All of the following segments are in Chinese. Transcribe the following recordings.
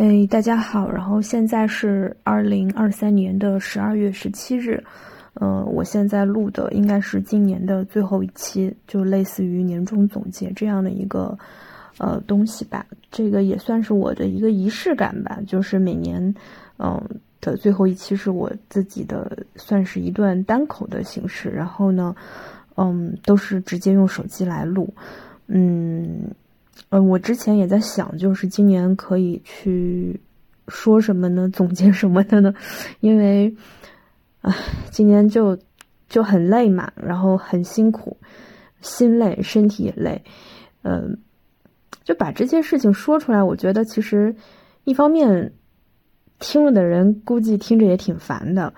哎，大家好，然后现在是二零二三年的十二月十七日，嗯，我现在录的应该是今年的最后一期，就类似于年终总结这样的一个呃东西吧。这个也算是我的一个仪式感吧，就是每年嗯的最后一期是我自己的，算是一段单口的形式。然后呢，嗯，都是直接用手机来录，嗯。嗯，我之前也在想，就是今年可以去说什么呢？总结什么的呢？因为，唉，今年就就很累嘛，然后很辛苦，心累，身体也累，嗯，就把这些事情说出来。我觉得其实一方面听了的人估计听着也挺烦的，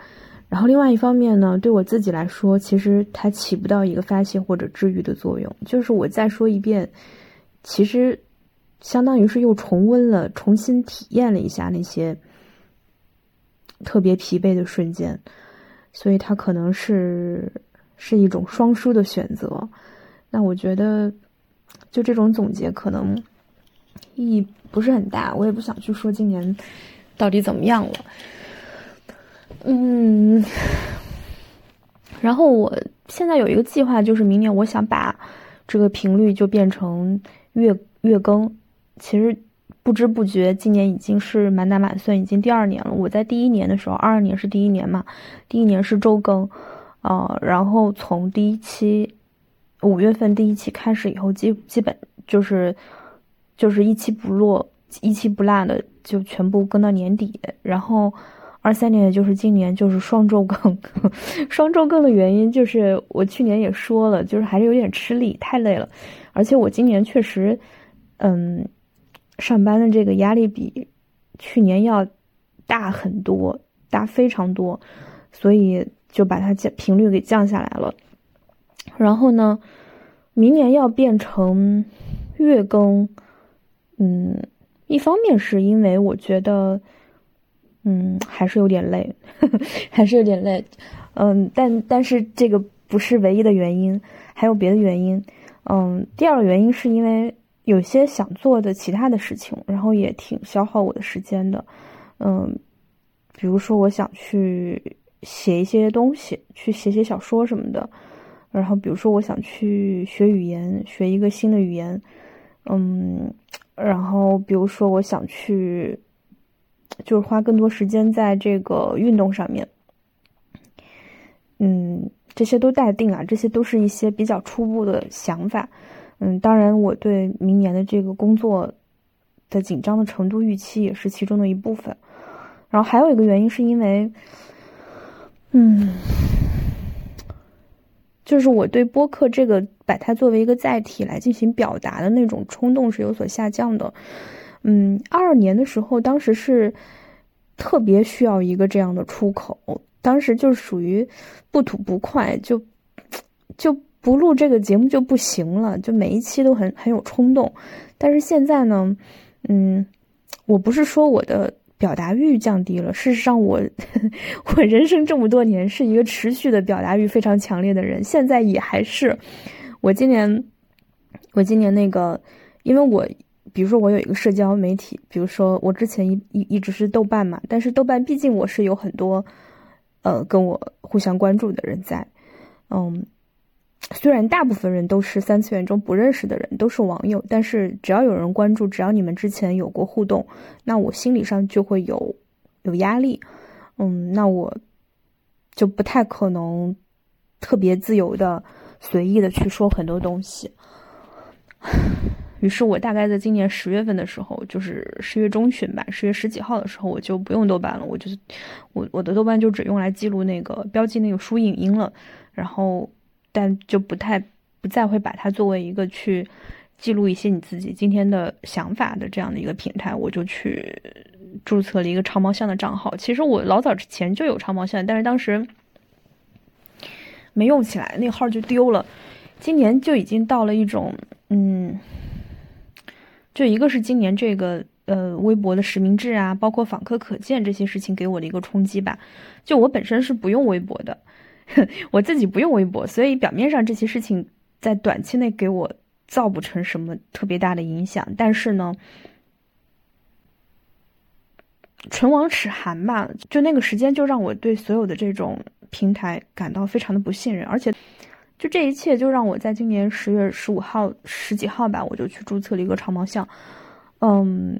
然后另外一方面呢，对我自己来说，其实它起不到一个发泄或者治愈的作用。就是我再说一遍。其实，相当于是又重温了、重新体验了一下那些特别疲惫的瞬间，所以它可能是是一种双输的选择。那我觉得，就这种总结可能意义不是很大。我也不想去说今年到底怎么样了。嗯，然后我现在有一个计划，就是明年我想把这个频率就变成。月月更，其实不知不觉，今年已经是满打满算已经第二年了。我在第一年的时候，二二年是第一年嘛，第一年是周更，啊，然后从第一期五月份第一期开始以后，基基本就是就是一期不落，一期不落的就全部更到年底。然后二三年，也就是今年，就是双周更。双周更的原因就是我去年也说了，就是还是有点吃力，太累了。而且我今年确实，嗯，上班的这个压力比去年要大很多，大非常多，所以就把它降频率给降下来了。然后呢，明年要变成月更，嗯，一方面是因为我觉得，嗯，还是有点累，还是有点累，嗯，但但是这个不是唯一的原因，还有别的原因。嗯，第二个原因是因为有些想做的其他的事情，然后也挺消耗我的时间的。嗯，比如说我想去写一些东西，去写写小说什么的。然后比如说我想去学语言，学一个新的语言。嗯，然后比如说我想去，就是花更多时间在这个运动上面。嗯。这些都待定啊，这些都是一些比较初步的想法。嗯，当然，我对明年的这个工作的紧张的程度预期也是其中的一部分。然后还有一个原因是因为，嗯，就是我对播客这个把它作为一个载体来进行表达的那种冲动是有所下降的。嗯，二二年的时候，当时是特别需要一个这样的出口。当时就属于不吐不快，就就不录这个节目就不行了，就每一期都很很有冲动。但是现在呢，嗯，我不是说我的表达欲降低了，事实上我 我人生这么多年是一个持续的表达欲非常强烈的人，现在也还是。我今年我今年那个，因为我比如说我有一个社交媒体，比如说我之前一一一直是豆瓣嘛，但是豆瓣毕竟我是有很多。呃，跟我互相关注的人在，嗯，虽然大部分人都是三次元中不认识的人，都是网友，但是只要有人关注，只要你们之前有过互动，那我心理上就会有有压力，嗯，那我就不太可能特别自由的、随意的去说很多东西。于是我大概在今年十月份的时候，就是十月中旬吧，十月十几号的时候，我就不用豆瓣了。我就是我我的豆瓣就只用来记录那个标记那个书影音了，然后但就不太不再会把它作为一个去记录一些你自己今天的想法的这样的一个平台。我就去注册了一个长毛象的账号。其实我老早之前就有长毛象，但是当时没用起来，那号就丢了。今年就已经到了一种嗯。就一个是今年这个呃微博的实名制啊，包括访客可见这些事情给我的一个冲击吧。就我本身是不用微博的，我自己不用微博，所以表面上这些事情在短期内给我造不成什么特别大的影响。但是呢，唇亡齿寒吧。就那个时间，就让我对所有的这种平台感到非常的不信任，而且，就这一切就让我在今年十月十五号十几号吧，我就去注册了一个长毛象。嗯，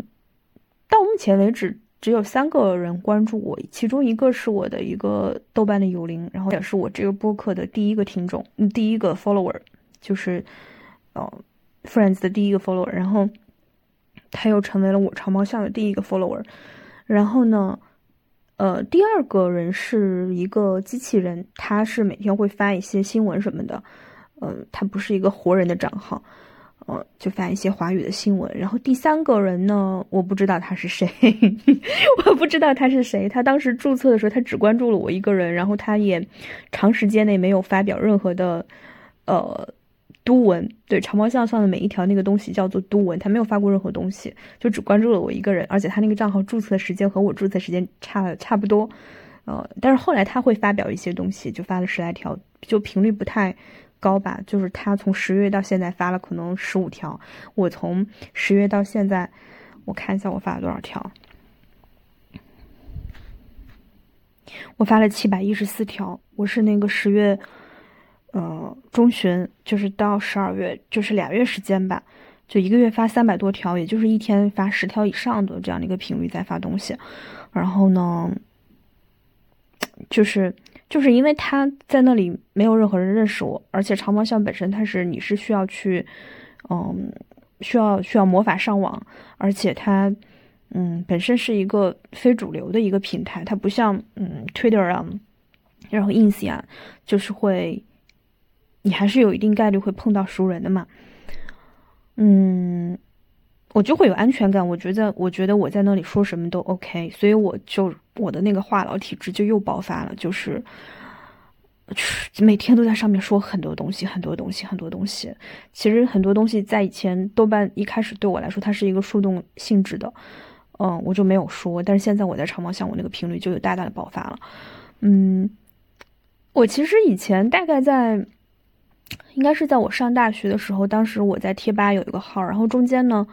到目前为止。只有三个人关注我，其中一个是我的一个豆瓣的友邻，然后也是我这个播客的第一个听众，第一个 follower，就是，呃，friends 的第一个 follower，然后他又成为了我长毛象的第一个 follower，然后呢，呃，第二个人是一个机器人，他是每天会发一些新闻什么的，呃，他不是一个活人的账号。呃，就发一些华语的新闻。然后第三个人呢，我不知道他是谁，我不知道他是谁。他当时注册的时候，他只关注了我一个人，然后他也长时间内没有发表任何的呃都文。对，长毛象上的每一条那个东西叫做都文，他没有发过任何东西，就只关注了我一个人。而且他那个账号注册的时间和我注册时间差差不多。呃，但是后来他会发表一些东西，就发了十来条，就频率不太。高吧，就是他从十月到现在发了可能十五条，我从十月到现在，我看一下我发了多少条，我发了七百一十四条，我是那个十月，呃中旬，就是到十二月，就是俩月时间吧，就一个月发三百多条，也就是一天发十条以上的这样的一个频率在发东西，然后呢，就是。就是因为他在那里没有任何人认识我，而且长毛象本身它是你是需要去，嗯，需要需要魔法上网，而且它，嗯，本身是一个非主流的一个平台，它不像嗯 Twitter 啊，然后 Ins 呀，就是会，你还是有一定概率会碰到熟人的嘛，嗯。我就会有安全感，我觉得，我觉得我在那里说什么都 OK，所以我就我的那个话痨体质就又爆发了，就是每天都在上面说很多东西，很多东西，很多东西。其实很多东西在以前豆瓣一开始对我来说，它是一个树洞性质的，嗯，我就没有说。但是现在我在长毛像，我那个频率就有大大的爆发了。嗯，我其实以前大概在，应该是在我上大学的时候，当时我在贴吧有一个号，然后中间呢。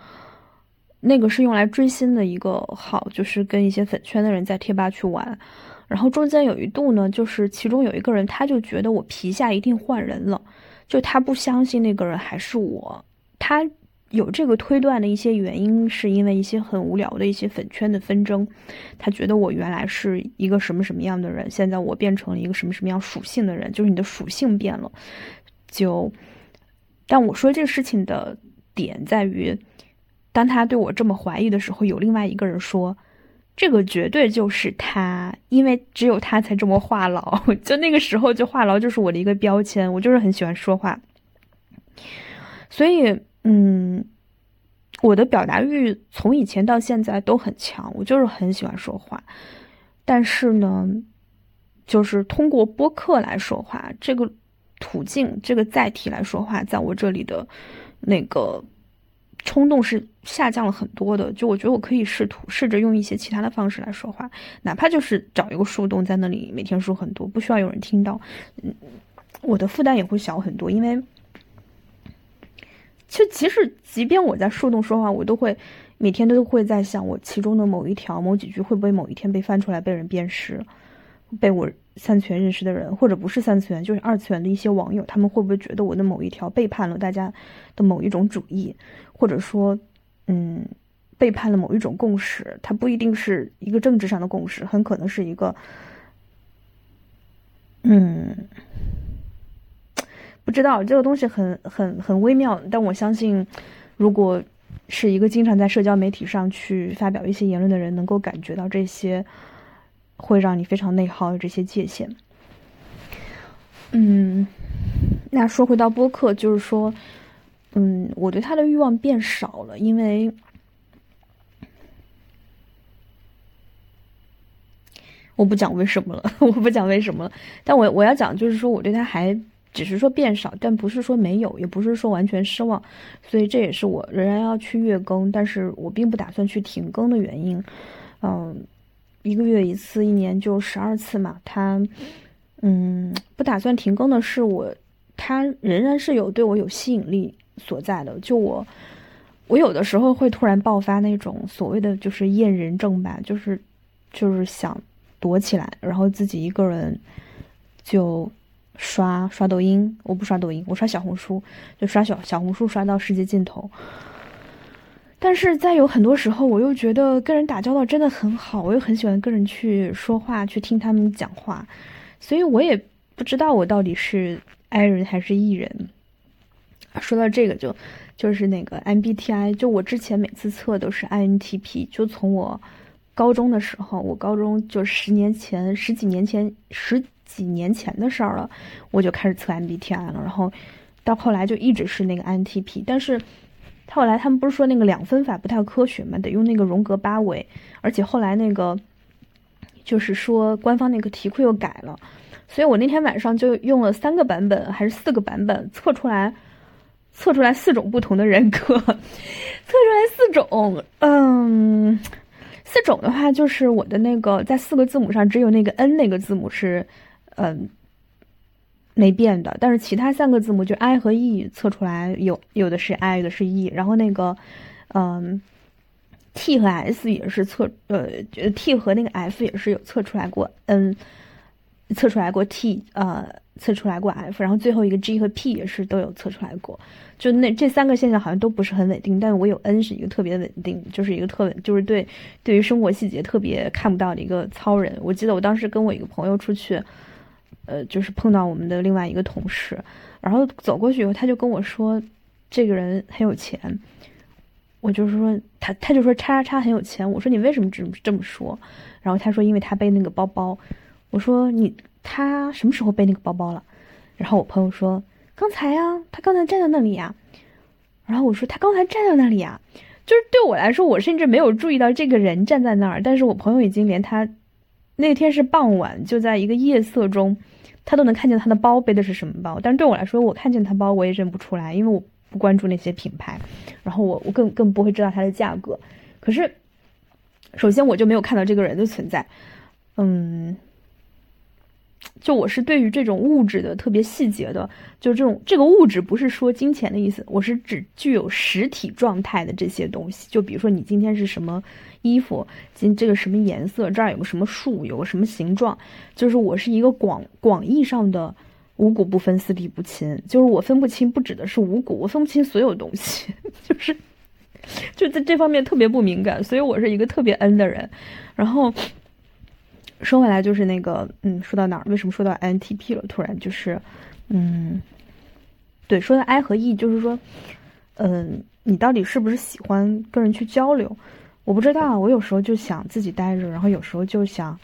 那个是用来追星的一个号，就是跟一些粉圈的人在贴吧去玩，然后中间有一度呢，就是其中有一个人，他就觉得我皮下一定换人了，就他不相信那个人还是我，他有这个推断的一些原因，是因为一些很无聊的一些粉圈的纷争，他觉得我原来是一个什么什么样的人，现在我变成了一个什么什么样属性的人，就是你的属性变了，就，但我说这个事情的点在于。当他对我这么怀疑的时候，有另外一个人说：“这个绝对就是他，因为只有他才这么话痨。”就那个时候，就话痨就是我的一个标签，我就是很喜欢说话。所以，嗯，我的表达欲从以前到现在都很强，我就是很喜欢说话。但是呢，就是通过播客来说话这个途径、这个载体来说话，在我这里的那个。冲动是下降了很多的，就我觉得我可以试图试着用一些其他的方式来说话，哪怕就是找一个树洞在那里每天说很多，不需要有人听到，嗯，我的负担也会小很多，因为就其实即便我在树洞说话，我都会每天都会在想，我其中的某一条某几句会不会某一天被翻出来被人辨识，被我。三次元认识的人，或者不是三次元，就是二次元的一些网友，他们会不会觉得我的某一条背叛了大家的某一种主义，或者说，嗯，背叛了某一种共识？它不一定是一个政治上的共识，很可能是一个，嗯，不知道这个东西很很很微妙。但我相信，如果是一个经常在社交媒体上去发表一些言论的人，能够感觉到这些。会让你非常内耗的这些界限。嗯，那说回到播客，就是说，嗯，我对他的欲望变少了，因为我不讲为什么了，我不讲为什么了。但我我要讲，就是说我对他还只是说变少，但不是说没有，也不是说完全失望。所以这也是我仍然要去月更，但是我并不打算去停更的原因。嗯。一个月一次，一年就十二次嘛。他，嗯，不打算停更的是我，他仍然是有对我有吸引力所在的。就我，我有的时候会突然爆发那种所谓的就是厌人症吧，就是就是想躲起来，然后自己一个人就刷刷抖音。我不刷抖音，我刷小红书，就刷小小红书刷到世界尽头。但是在有很多时候，我又觉得跟人打交道真的很好，我又很喜欢跟人去说话，去听他们讲话，所以我也不知道我到底是 I 人还是 E 人。说到这个，就就是那个 MBTI，就我之前每次测都是 INTP，就从我高中的时候，我高中就十年前、十几年前、十几年前的事儿了，我就开始测 MBTI 了，然后到后来就一直是那个 INTP，但是。后来他们不是说那个两分法不太科学嘛，得用那个荣格八维，而且后来那个就是说官方那个题库又改了，所以我那天晚上就用了三个版本还是四个版本测出来，测出来四种不同的人格，测出来四种，嗯，四种的话就是我的那个在四个字母上只有那个 N 那个字母是，嗯。没变的，但是其他三个字母就 I 和 E 测出来有有的是 I，有的是 E，然后那个，嗯，T 和 S 也是测，呃，T 和那个 F 也是有测出来过 N，测出来过 T，呃，测出来过 F，然后最后一个 G 和 P 也是都有测出来过，就那这三个现象好像都不是很稳定，但我有 N 是一个特别稳定，就是一个特稳，就是对对于生活细节特别看不到的一个糙人。我记得我当时跟我一个朋友出去。呃，就是碰到我们的另外一个同事，然后走过去以后，他就跟我说，这个人很有钱。我就是说，他他就说叉叉叉很有钱。我说你为什么这么这么说？然后他说，因为他背那个包包。我说你他什么时候背那个包包了？然后我朋友说刚才啊，他刚才站在那里呀。然后我说他刚才站在那里呀，就是对我来说，我甚至没有注意到这个人站在那儿，但是我朋友已经连他那天是傍晚，就在一个夜色中。他都能看见他的包背的是什么包，但是对我来说，我看见他包我也认不出来，因为我不关注那些品牌，然后我我更更不会知道它的价格。可是，首先我就没有看到这个人的存在，嗯。就我是对于这种物质的特别细节的，就这种这个物质不是说金钱的意思，我是指具有实体状态的这些东西。就比如说你今天是什么衣服，今这个什么颜色，这儿有个什么树，有个什么形状，就是我是一个广广义上的五谷不分、四体不勤。就是我分不清，不指的是五谷，我分不清所有东西，就是就在这方面特别不敏感，所以我是一个特别 N 的人，然后。说回来就是那个，嗯，说到哪儿？为什么说到 INTP 了？突然就是，嗯，对，说到 I 和 E，就是说，嗯，你到底是不是喜欢跟人去交流？我不知道，我有时候就想自己待着，然后有时候就想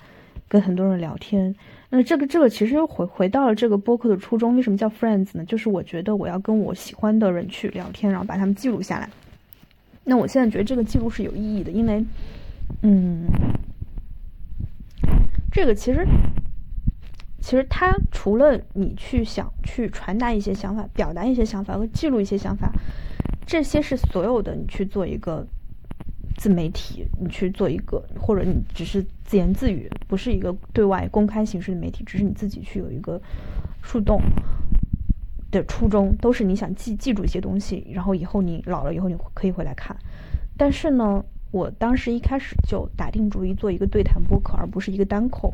跟很多人聊天。那这个这个其实又回回到了这个播客的初衷，为什么叫 Friends 呢？就是我觉得我要跟我喜欢的人去聊天，然后把他们记录下来。那我现在觉得这个记录是有意义的，因为，嗯。这个其实，其实它除了你去想去传达一些想法、表达一些想法和记录一些想法，这些是所有的。你去做一个自媒体，你去做一个，或者你只是自言自语，不是一个对外公开形式的媒体，只是你自己去有一个树洞的初衷，都是你想记记住一些东西，然后以后你老了以后你可以回来看。但是呢？我当时一开始就打定主意做一个对谈播客，而不是一个单口，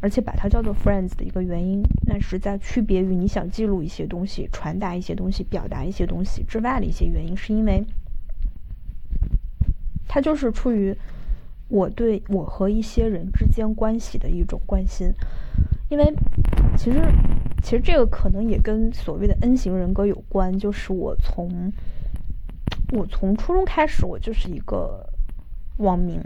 而且把它叫做 Friends 的一个原因，那是在区别于你想记录一些东西、传达一些东西、表达一些东西之外的一些原因，是因为它就是出于我对我和一些人之间关系的一种关心，因为其实其实这个可能也跟所谓的 N 型人格有关，就是我从我从初中开始，我就是一个。网名，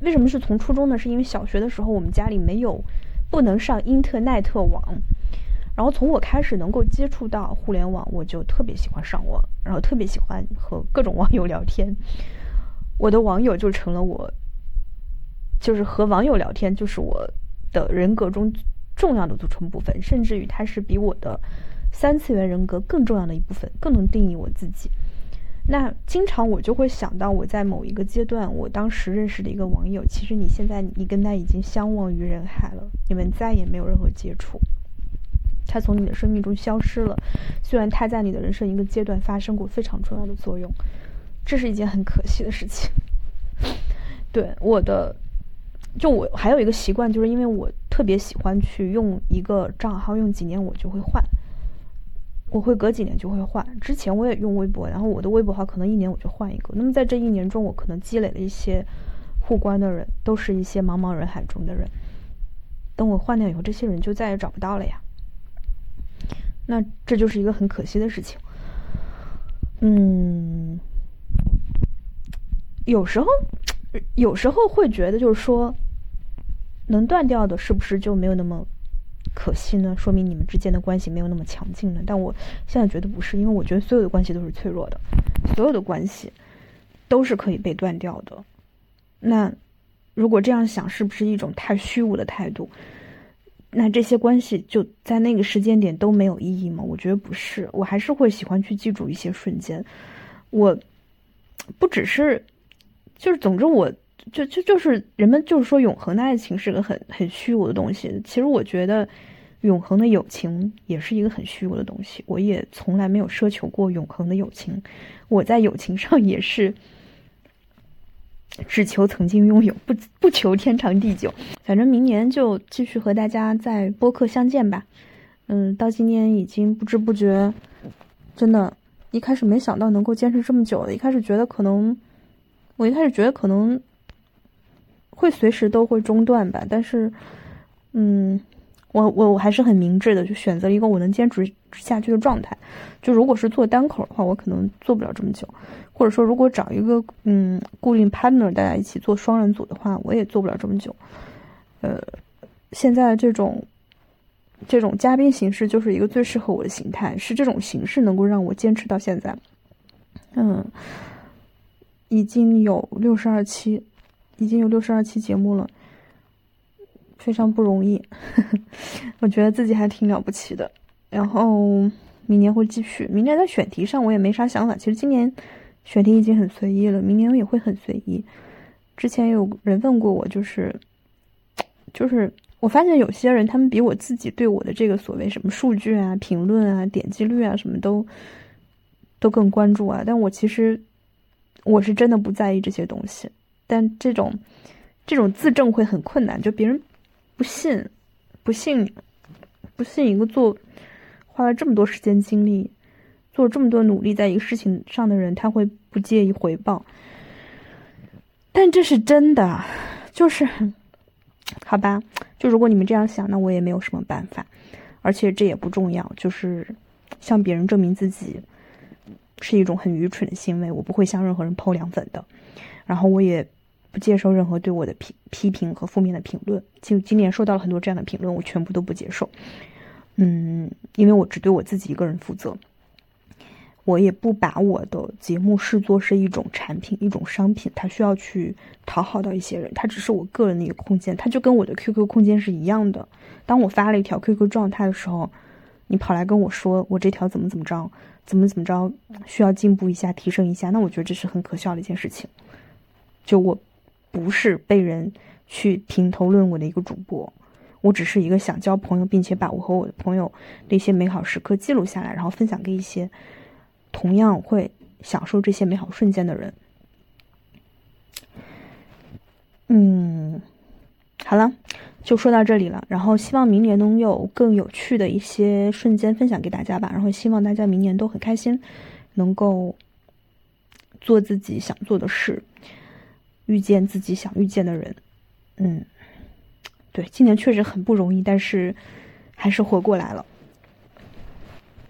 为什么是从初中呢？是因为小学的时候我们家里没有，不能上因特奈特网，然后从我开始能够接触到互联网，我就特别喜欢上网，然后特别喜欢和各种网友聊天。我的网友就成了我，就是和网友聊天，就是我的人格中重要的组成部分，甚至于它是比我的三次元人格更重要的一部分，更能定义我自己。那经常我就会想到，我在某一个阶段，我当时认识的一个网友，其实你现在你跟他已经相忘于人海了，你们再也没有任何接触，他从你的生命中消失了。虽然他在你的人生一个阶段发生过非常重要的作用，这是一件很可惜的事情。对我的就我还有一个习惯，就是因为我特别喜欢去用一个账号，用几年我就会换，我会隔几年就会换。之前我也用微博，然后我的微博号可能一年我就换一个。那么在这一年中，我可能积累了一些互关的人，都是一些茫茫人海中的人。等我换掉以后，这些人就再也找不到了呀。那这就是一个很可惜的事情。嗯，有时候，有时候会觉得，就是说，能断掉的，是不是就没有那么可惜呢？说明你们之间的关系没有那么强劲呢？但我现在觉得不是，因为我觉得所有的关系都是脆弱的，所有的关系都是可以被断掉的。那如果这样想，是不是一种太虚无的态度？那这些关系就在那个时间点都没有意义吗？我觉得不是，我还是会喜欢去记住一些瞬间。我不只是，就是总之，我就就就是人们就是说永恒的爱情是个很很虚无的东西。其实我觉得永恒的友情也是一个很虚无的东西。我也从来没有奢求过永恒的友情，我在友情上也是。只求曾经拥有，不不求天长地久。反正明年就继续和大家在播客相见吧。嗯，到今年已经不知不觉，真的，一开始没想到能够坚持这么久。一开始觉得可能，我一开始觉得可能会随时都会中断吧。但是，嗯。我我我还是很明智的，就选择了一个我能坚持下去的状态。就如果是做单口的话，我可能做不了这么久；或者说，如果找一个嗯固定 partner，大家一起做双人组的话，我也做不了这么久。呃，现在这种这种嘉宾形式就是一个最适合我的形态，是这种形式能够让我坚持到现在。嗯，已经有六十二期，已经有六十二期节目了。非常不容易，我觉得自己还挺了不起的。然后明年会继续，明年在选题上我也没啥想法。其实今年选题已经很随意了，明年也会很随意。之前有人问过我，就是就是我发现有些人他们比我自己对我的这个所谓什么数据啊、评论啊、点击率啊什么都都更关注啊。但我其实我是真的不在意这些东西。但这种这种自证会很困难，就别人。不信，不信，不信一个做花了这么多时间精力，做了这么多努力在一个事情上的人，他会不介意回报。但这是真的，就是好吧？就如果你们这样想，那我也没有什么办法。而且这也不重要，就是向别人证明自己是一种很愚蠢的行为。我不会向任何人抛凉粉的，然后我也。不接受任何对我的批批评和负面的评论。今今年收到了很多这样的评论，我全部都不接受。嗯，因为我只对我自己一个人负责。我也不把我的节目视作是一种产品、一种商品，它需要去讨好到一些人。它只是我个人的一个空间，它就跟我的 QQ 空间是一样的。当我发了一条 QQ 状态的时候，你跑来跟我说我这条怎么怎么着，怎么怎么着，需要进步一下、提升一下，那我觉得这是很可笑的一件事情。就我。不是被人去评头论尾的一个主播，我只是一个想交朋友，并且把我和我的朋友的一些美好时刻记录下来，然后分享给一些同样会享受这些美好瞬间的人。嗯，好了，就说到这里了。然后希望明年能有更有趣的一些瞬间分享给大家吧。然后希望大家明年都很开心，能够做自己想做的事。遇见自己想遇见的人，嗯，对，今年确实很不容易，但是还是活过来了。